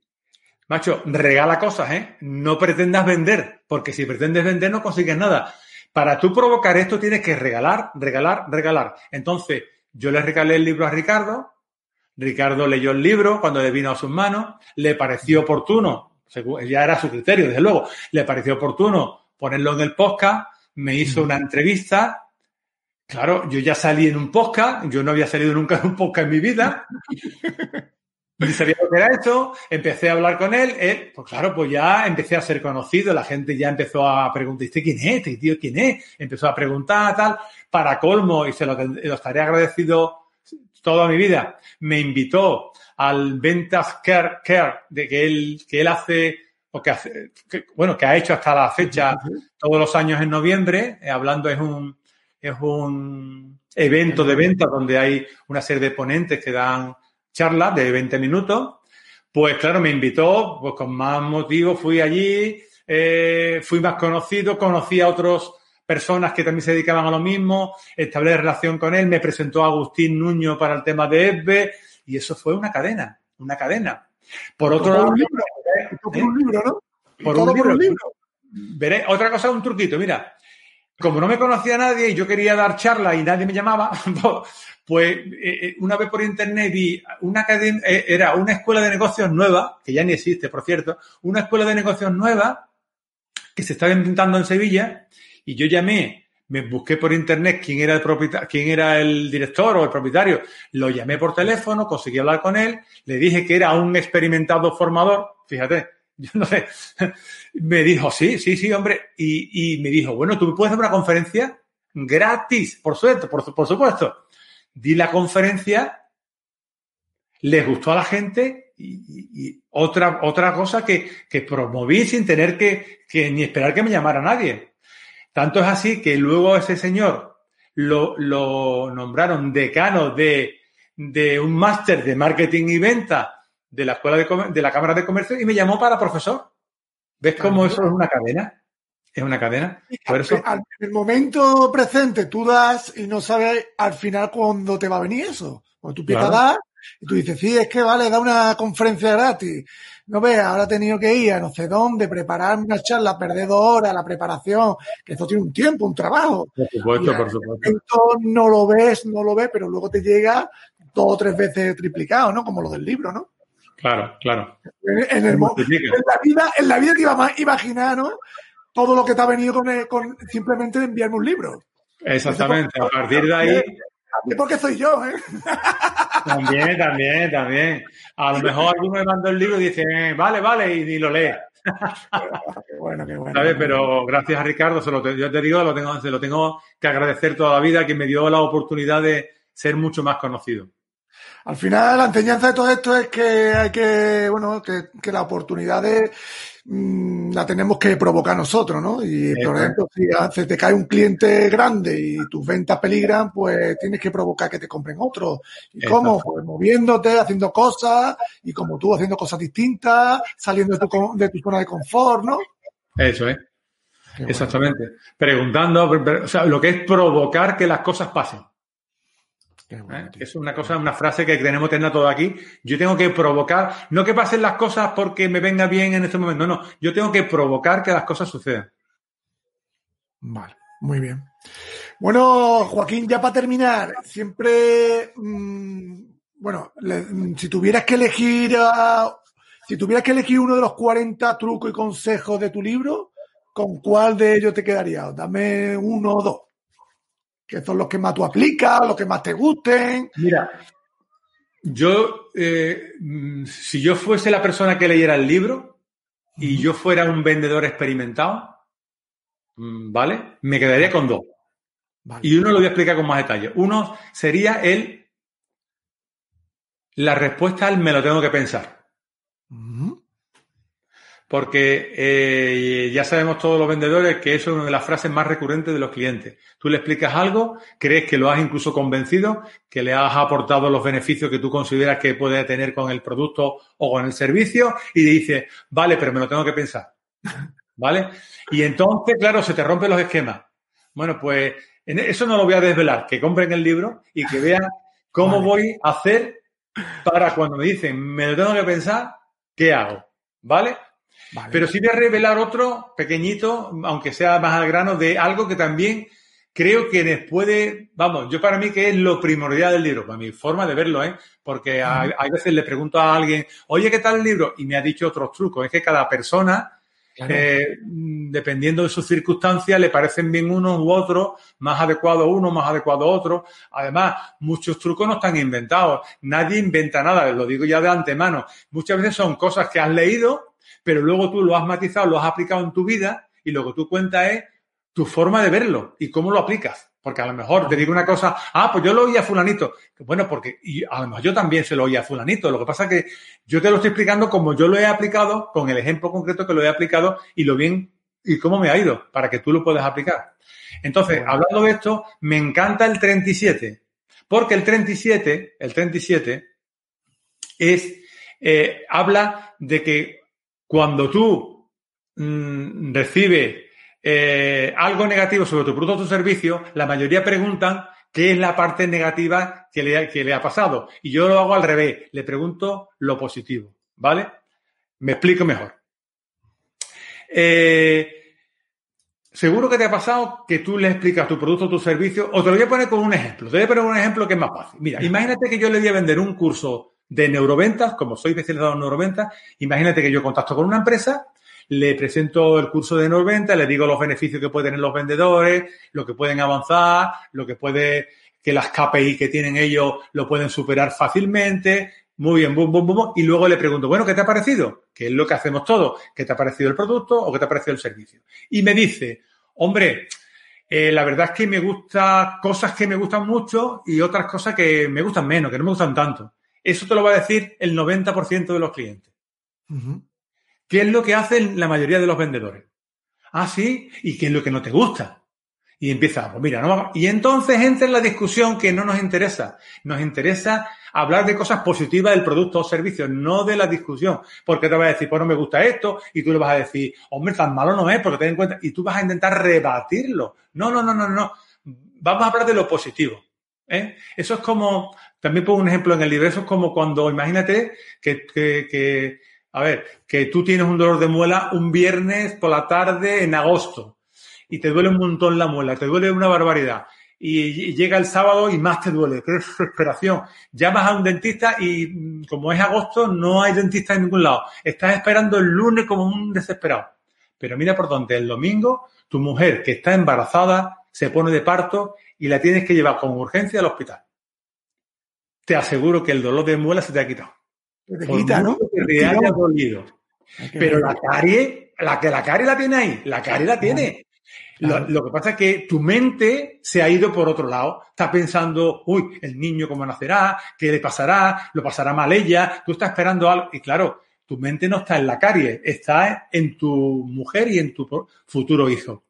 macho, regala cosas, ¿eh? No pretendas vender, porque si pretendes vender no consigues nada. Para tú provocar esto tienes que regalar, regalar, regalar. Entonces, yo le regalé el libro a Ricardo, Ricardo leyó el libro cuando le vino a sus manos, le pareció oportuno, ya era su criterio, desde luego, le pareció oportuno ponerlo en el podcast, me hizo una entrevista, Claro, yo ya salí en un podcast, yo no había salido nunca en un podcast en mi vida. Y sabía lo que era esto, empecé a hablar con él, él, pues claro, pues ya empecé a ser conocido, la gente ya empezó a preguntar, ¿este quién es? ¿Este tío quién es? Empezó a preguntar, tal, para colmo, y se lo, lo estaré agradecido toda mi vida, me invitó al Ventas Care, Care de que él, que él hace, o que hace, bueno, que ha hecho hasta la fecha todos los años en noviembre, eh, hablando es un, es un evento de ventas donde hay una serie de ponentes que dan charlas de 20 minutos. Pues claro, me invitó, pues con más motivo fui allí, eh, fui más conocido, conocí a otras personas que también se dedicaban a lo mismo, establecí relación con él, me presentó a Agustín Nuño para el tema de ESBE y eso fue una cadena, una cadena. Por otro lado, un libro, por un libro, ¿no? Por un libro. libro. Veré, otra cosa, un truquito, mira. Como no me conocía nadie y yo quería dar charla y nadie me llamaba, pues eh, eh, una vez por internet vi una academia, eh, era una escuela de negocios nueva, que ya ni existe, por cierto, una escuela de negocios nueva que se estaba inventando en Sevilla y yo llamé, me busqué por internet quién era el propietario, quién era el director o el propietario, lo llamé por teléfono, conseguí hablar con él, le dije que era un experimentado formador, fíjate, yo no sé, me dijo, sí, sí, sí, hombre, y, y me dijo, bueno, tú puedes hacer una conferencia gratis, por suerte, por, por supuesto. Di la conferencia, les gustó a la gente y, otra, otra cosa que, que, promoví sin tener que, que, ni esperar que me llamara nadie. Tanto es así que luego ese señor lo, lo nombraron decano de, de un máster de marketing y venta de la escuela de, de, la Cámara de Comercio y me llamó para profesor. ¿Ves cómo eso es una cadena? Es una cadena. Por eso... En el momento presente tú das y no sabes al final cuándo te va a venir eso. Cuando tú empiezas claro. a dar y tú dices, sí, es que vale, da una conferencia gratis. No veas, ahora he tenido que ir a no sé dónde, preparar una charla, perder dos horas, la preparación, que esto tiene un tiempo, un trabajo. Por supuesto, por supuesto. Esto no lo ves, no lo ves, pero luego te llega dos o tres veces triplicado, ¿no? Como lo del libro, ¿no? Claro, claro. En, en, el, en, la vida, en la vida te iba a imaginar, ¿no? Todo lo que te ha venido con, el, con simplemente enviarme un libro. Exactamente, a partir de ahí. Porque soy yo, ¿eh? También, también, también. A lo mejor alguno me mandó el libro y dice, vale, vale, y lo lee. qué bueno, qué bueno. ¿Sabes? Pero gracias a Ricardo, se lo te, yo te digo, lo tengo, se lo tengo que agradecer toda la vida, que me dio la oportunidad de ser mucho más conocido. Al final, la enseñanza de todo esto es que hay que, bueno, que, que la oportunidad de, mmm, la tenemos que provocar nosotros, ¿no? Y, por ejemplo, si se te cae un cliente grande y tus ventas peligran, pues tienes que provocar que te compren otro. ¿Y cómo? Pues moviéndote, haciendo cosas, y como tú, haciendo cosas distintas, saliendo de tu, de tu zona de confort, ¿no? Eso es. Exactamente. Preguntando, o sea, lo que es provocar que las cosas pasen. ¿Eh? Es una cosa, una frase que tenemos que tener todo aquí. Yo tengo que provocar, no que pasen las cosas porque me venga bien en este momento, no, no. Yo tengo que provocar que las cosas sucedan. Vale, muy bien. Bueno, Joaquín, ya para terminar, siempre, mmm, bueno, le, si tuvieras que elegir, uh, si tuvieras que elegir uno de los 40 trucos y consejos de tu libro, ¿con cuál de ellos te quedaría? Dame uno o dos que son los que más tú aplicas, los que más te gusten. Mira, yo, eh, si yo fuese la persona que leyera el libro y yo fuera un vendedor experimentado, mm, ¿vale? Me quedaría con dos. Vale. Y uno lo voy a explicar con más detalle. Uno sería el, la respuesta al me lo tengo que pensar. Uh -huh. Porque eh, ya sabemos todos los vendedores que eso es una de las frases más recurrentes de los clientes. Tú le explicas algo, crees que lo has incluso convencido, que le has aportado los beneficios que tú consideras que puede tener con el producto o con el servicio y dices, vale, pero me lo tengo que pensar. ¿Vale? Y entonces, claro, se te rompen los esquemas. Bueno, pues eso no lo voy a desvelar, que compren el libro y que vean cómo vale. voy a hacer para cuando me dicen, me lo tengo que pensar, ¿qué hago? ¿Vale? Vale. Pero sí voy a revelar otro pequeñito, aunque sea más al grano, de algo que también creo que les puede, vamos, yo para mí que es lo primordial del libro, para mi forma de verlo, ¿eh? Porque hay, veces le pregunto a alguien, oye, ¿qué tal el libro? Y me ha dicho otros trucos. Es que cada persona, claro. eh, dependiendo de sus circunstancias, le parecen bien unos u otros, más adecuado uno, más adecuado otro. Además, muchos trucos no están inventados. Nadie inventa nada, lo digo ya de antemano. Muchas veces son cosas que has leído pero luego tú lo has matizado, lo has aplicado en tu vida y lo que tú cuentas es tu forma de verlo y cómo lo aplicas. Porque a lo mejor te digo una cosa, ah, pues yo lo oí a fulanito. Bueno, porque y a lo mejor yo también se lo oí a fulanito. Lo que pasa es que yo te lo estoy explicando como yo lo he aplicado, con el ejemplo concreto que lo he aplicado y lo bien y cómo me ha ido, para que tú lo puedas aplicar. Entonces, hablando de esto, me encanta el 37, porque el 37, el 37 es, eh, habla de que cuando tú mm, recibes eh, algo negativo sobre tu producto o tu servicio, la mayoría preguntan qué es la parte negativa que le, que le ha pasado. Y yo lo hago al revés, le pregunto lo positivo, ¿vale? Me explico mejor. Eh, seguro que te ha pasado que tú le explicas tu producto o tu servicio, o te lo voy a poner con un ejemplo. Te voy a poner un ejemplo que es más fácil. Mira, imagínate que yo le voy a vender un curso de neuroventas, como soy especializado en neuroventas, imagínate que yo contacto con una empresa le presento el curso de Norventa, le digo los beneficios que pueden tener los vendedores, lo que pueden avanzar, lo que puede, que las KPI que tienen ellos lo pueden superar fácilmente. Muy bien, bum, bum, bum. Y luego le pregunto, bueno, ¿qué te ha parecido? Que es lo que hacemos todos. ¿Qué te ha parecido el producto o qué te ha parecido el servicio? Y me dice, hombre, eh, la verdad es que me gusta cosas que me gustan mucho y otras cosas que me gustan menos, que no me gustan tanto. Eso te lo va a decir el 90% de los clientes. ¿Qué es lo que hacen la mayoría de los vendedores? Ah, sí, ¿y qué es lo que no te gusta? Y empieza, pues mira, no Y entonces entra en la discusión que no nos interesa. Nos interesa hablar de cosas positivas del producto o servicio, no de la discusión. Porque te vas a decir, pues no me gusta esto, y tú le vas a decir, hombre, tan malo no es, porque ten en cuenta, y tú vas a intentar rebatirlo. No, no, no, no, no. Vamos a hablar de lo positivo. ¿Eh? Eso es como, también pongo un ejemplo en el libro, eso es como cuando, imagínate que, a ver, que tú tienes un dolor de muela un viernes por la tarde en agosto y te duele un montón la muela, te duele una barbaridad. Y, llega el sábado y más te duele, qué desesperación. Llamas a un dentista y mm, como es agosto no hay dentista en ningún lado. Estás esperando el lunes como un desesperado. Pero mira por dónde, el domingo tu mujer que está embarazada se pone de parto y la tienes que llevar con urgencia al hospital. Te aseguro que el dolor de muela se te ha quitado. Te quita, ¿no? Que haya dolido. Pero la carie, la que la carie la tiene ahí, la carie la tiene. Lo, que pasa es que tu mente se ha ido por otro lado. Está pensando, uy, el niño cómo nacerá, qué le pasará, lo pasará mal ella. Tú estás esperando algo. Y claro, tu mente no está en la carie, está en tu mujer y en tu futuro hijo.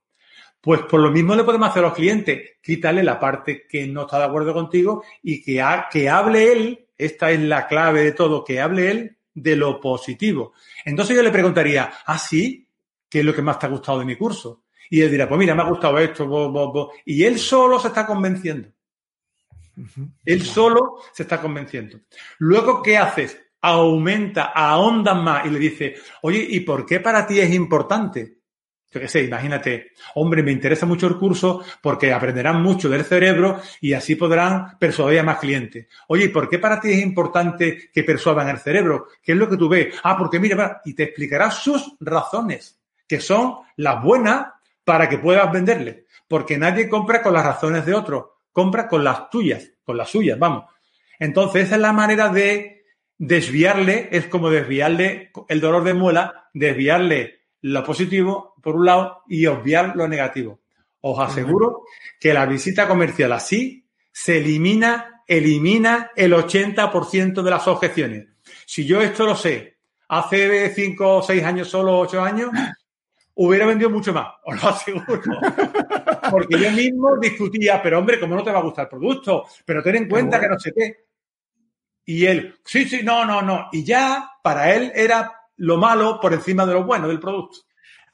Pues por lo mismo le podemos hacer a los clientes, quítale la parte que no está de acuerdo contigo y que, que hable él esta es la clave de todo, que hable él de lo positivo. Entonces yo le preguntaría, ¿ah, sí? ¿Qué es lo que más te ha gustado de mi curso? Y él dirá, pues mira, me ha gustado esto, y él solo se está convenciendo. Él solo se está convenciendo. Luego, ¿qué haces? Aumenta, ahonda más y le dice, oye, ¿y por qué para ti es importante? Qué sé, imagínate, hombre, me interesa mucho el curso porque aprenderán mucho del cerebro y así podrán persuadir a más clientes. Oye, ¿y por qué para ti es importante que persuadan el cerebro? ¿Qué es lo que tú ves? Ah, porque mira, y te explicará sus razones, que son las buenas para que puedas venderle. Porque nadie compra con las razones de otro, compra con las tuyas, con las suyas, vamos. Entonces, esa es la manera de desviarle, es como desviarle el dolor de muela, desviarle lo positivo, por un lado, y obviar lo negativo. Os aseguro que la visita comercial así se elimina, elimina el 80% de las objeciones. Si yo esto lo sé hace 5 o 6 años, solo 8 años, hubiera vendido mucho más, os lo aseguro. Porque yo mismo discutía, pero hombre, ¿cómo no te va a gustar el producto? Pero ten en cuenta que no sé qué. Y él, sí, sí, no, no, no. Y ya para él era lo malo por encima de lo bueno del producto.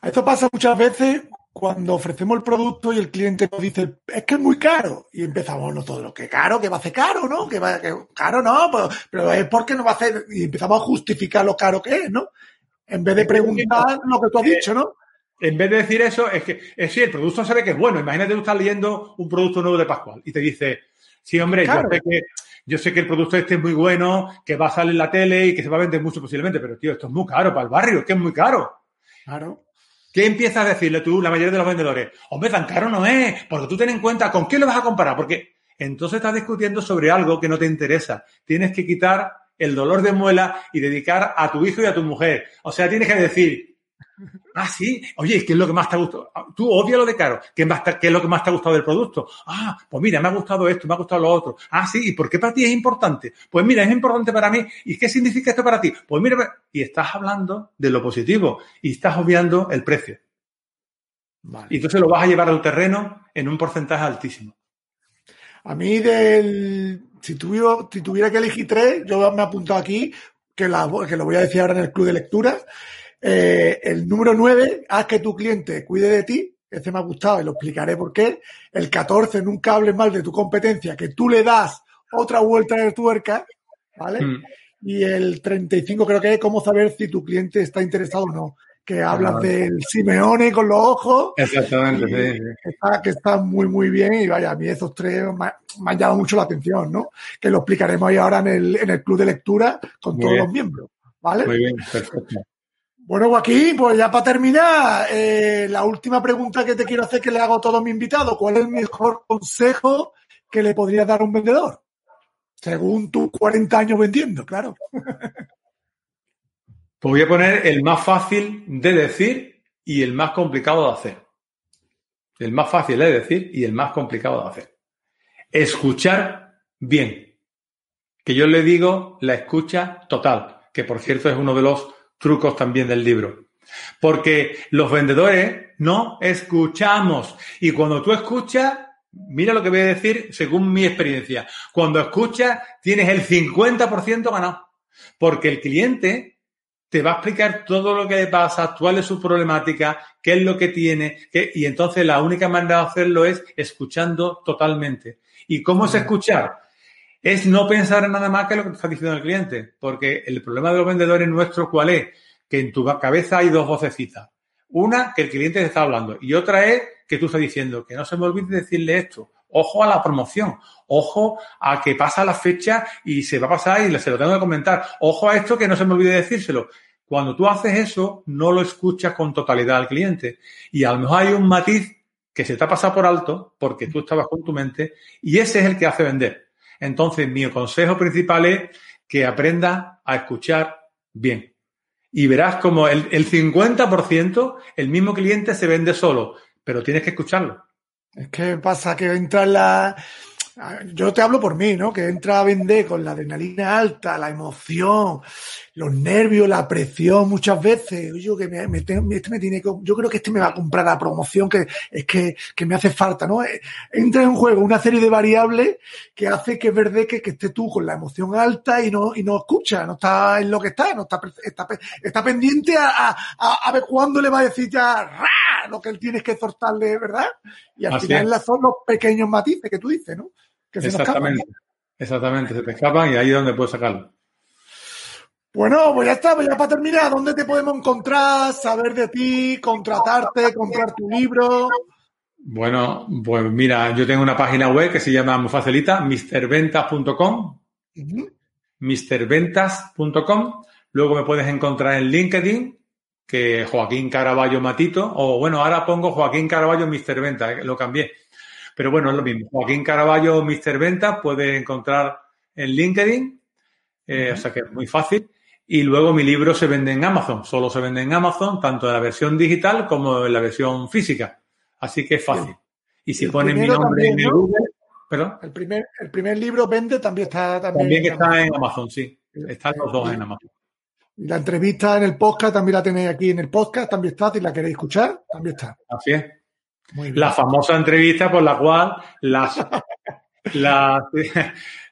Esto pasa muchas veces cuando ofrecemos el producto y el cliente nos dice, es que es muy caro. Y empezamos, no todo lo que caro, que va a hacer caro, ¿no? Que, va, que caro no, pero, pero es porque no va a hacer, y empezamos a justificar lo caro que es, ¿no? En vez de preguntar lo que tú has dicho, ¿no? En vez de decir eso, es que, es sí, el producto sabe que es bueno. Imagínate tú estás leyendo un producto nuevo de Pascual y te dice, sí, hombre, yo sé que yo sé que el producto este es muy bueno, que va a salir en la tele y que se va a vender mucho posiblemente, pero tío, esto es muy caro para el barrio, es que es muy caro. Claro. ¿Qué empiezas a decirle tú, la mayoría de los vendedores? Hombre, tan caro no es, porque tú ten en cuenta con qué lo vas a comparar, porque entonces estás discutiendo sobre algo que no te interesa. Tienes que quitar el dolor de muela y dedicar a tu hijo y a tu mujer. O sea, tienes que decir, Ah, sí. Oye, ¿qué es lo que más te ha gustado? Tú odia lo de caro. ¿Qué, ¿Qué es lo que más te ha gustado del producto? Ah, pues mira, me ha gustado esto, me ha gustado lo otro. Ah, sí. ¿Y por qué para ti es importante? Pues mira, es importante para mí. ¿Y qué significa esto para ti? Pues mira, y estás hablando de lo positivo y estás obviando el precio. Y entonces lo vas a llevar al terreno en un porcentaje altísimo. A mí del... Si, si tuviera que elegir tres, yo me he apuntado aquí, que, que lo voy a decir ahora en el club de lectura. Eh, el número nueve, haz que tu cliente cuide de ti. Este me ha gustado y lo explicaré por qué. El 14, nunca hables mal de tu competencia, que tú le das otra vuelta de tuerca, ¿vale? Mm. Y el 35 creo que es cómo saber si tu cliente está interesado o no que hablas del Simeone con los ojos. Exactamente, sí, Está, que está muy, muy bien. Y vaya, a mí esos tres me, han llamado mucho la atención, ¿no? Que lo explicaremos ahí ahora en el, en el club de lectura con todos los miembros. ¿Vale? Muy bien, perfecto. Bueno, Joaquín, pues ya para terminar, eh, la última pregunta que te quiero hacer que le hago a todos mis invitados. ¿Cuál es el mejor consejo que le podrías dar a un vendedor? Según tus 40 años vendiendo, claro. Pues voy a poner el más fácil de decir y el más complicado de hacer. El más fácil de decir y el más complicado de hacer. Escuchar bien. Que yo le digo la escucha total, que por cierto es uno de los trucos también del libro. Porque los vendedores no escuchamos. Y cuando tú escuchas, mira lo que voy a decir según mi experiencia. Cuando escuchas, tienes el 50% ganado. Porque el cliente te va a explicar todo lo que le pasa, cuál es su problemática, qué es lo que tiene, y entonces la única manera de hacerlo es escuchando totalmente. ¿Y cómo es escuchar? Es no pensar en nada más que lo que te está diciendo el cliente, porque el problema de los vendedores nuestros, ¿cuál es? Que en tu cabeza hay dos vocecitas. Una, que el cliente te está hablando, y otra es que tú estás diciendo, que no se me olvide decirle esto, Ojo a la promoción. Ojo a que pasa la fecha y se va a pasar y se lo tengo que comentar. Ojo a esto que no se me olvide decírselo. Cuando tú haces eso, no lo escuchas con totalidad al cliente. Y a lo mejor hay un matiz que se te ha pasado por alto porque tú estabas con tu mente y ese es el que hace vender. Entonces, mi consejo principal es que aprenda a escuchar bien. Y verás como el, el 50%, el mismo cliente se vende solo, pero tienes que escucharlo. Es que pasa que entra en la. Yo te hablo por mí, ¿no? Que entra a vender con la adrenalina alta, la emoción, los nervios, la presión muchas veces. Yo que me, este me tiene yo creo que este me va a comprar la promoción que es que, que me hace falta, ¿no? Eh, entra en juego una serie de variables que hace que es verdad que, que esté tú con la emoción alta y no, y no escucha, no está en lo que está, no está, está, está pendiente a, a, a, ver cuándo le va a decir ya lo que él tienes que exhortarle, ¿verdad? Y al final son los pequeños matices que tú dices, ¿no? Exactamente. Exactamente, se te escapan y ahí es donde puedes sacarlo. Bueno, pues ya está, pues ya para terminar, ¿dónde te podemos encontrar, saber de ti, contratarte, comprar tu libro? Bueno, pues mira, yo tengo una página web que se llama muy facilita, misterventas.com, misterventas.com. Luego me puedes encontrar en LinkedIn, que Joaquín Caraballo Matito, o bueno, ahora pongo Joaquín Caraballo Mister Ventas, eh, lo cambié. Pero bueno, es lo mismo. Joaquín Caraballo Mister Ventas puedes encontrar en LinkedIn, eh, o sea que es muy fácil. Y luego mi libro se vende en Amazon, solo se vende en Amazon, tanto en la versión digital como en la versión física. Así que es fácil. Y si ponen mi nombre en Google, ¿perdón? El primer, el primer libro vende también está también, también está en Amazon, sí. Están los dos en Amazon. La entrevista en el podcast también la tenéis aquí en el podcast, también está, si la queréis escuchar, también está. Así es. La famosa entrevista por la cual las, las,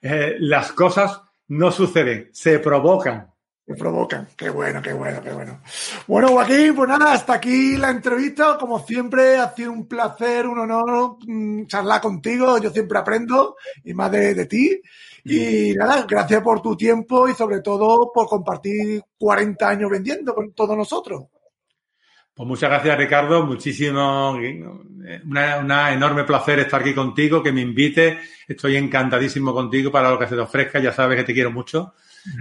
eh, las cosas no suceden, se provocan. Se provocan. Qué bueno, qué bueno, qué bueno. Bueno, Joaquín, pues nada, hasta aquí la entrevista. Como siempre, ha sido un placer, un honor mm, charlar contigo. Yo siempre aprendo y más de, de ti. Y nada, gracias por tu tiempo y sobre todo por compartir 40 años vendiendo con todos nosotros. Pues muchas gracias, Ricardo. Muchísimo, una, enorme placer estar aquí contigo, que me invites. Estoy encantadísimo contigo para lo que se te ofrezca. Ya sabes que te quiero mucho.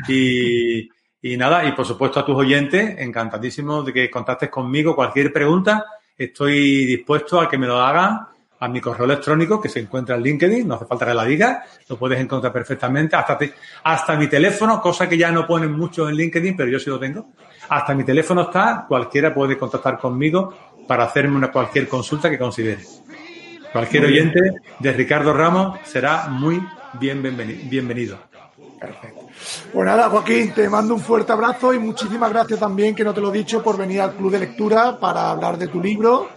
Y, y nada, y por supuesto a tus oyentes, encantadísimo de que contactes conmigo. Cualquier pregunta, estoy dispuesto a que me lo hagan a mi correo electrónico que se encuentra en LinkedIn, no hace falta que la diga, lo puedes encontrar perfectamente, hasta, hasta mi teléfono, cosa que ya no ponen mucho en LinkedIn, pero yo sí lo tengo. Hasta mi teléfono está, cualquiera puede contactar conmigo para hacerme una cualquier consulta que considere. Cualquier oyente de Ricardo Ramos será muy bienvenido. Perfecto. Pues nada, Joaquín, te mando un fuerte abrazo y muchísimas gracias también, que no te lo he dicho, por venir al Club de Lectura para hablar de tu libro.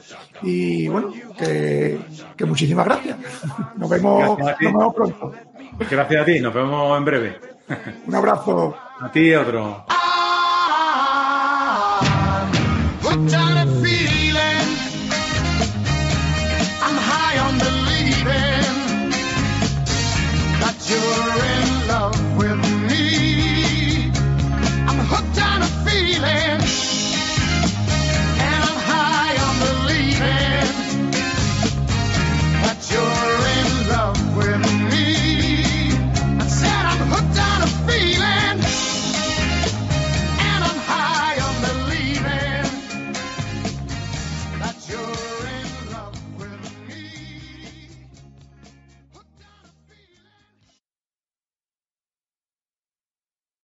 Y bueno, que, muchísimas gracias. Nos vemos, nos vemos pronto. Gracias a ti, nos vemos en breve. Un abrazo. A ti y otro.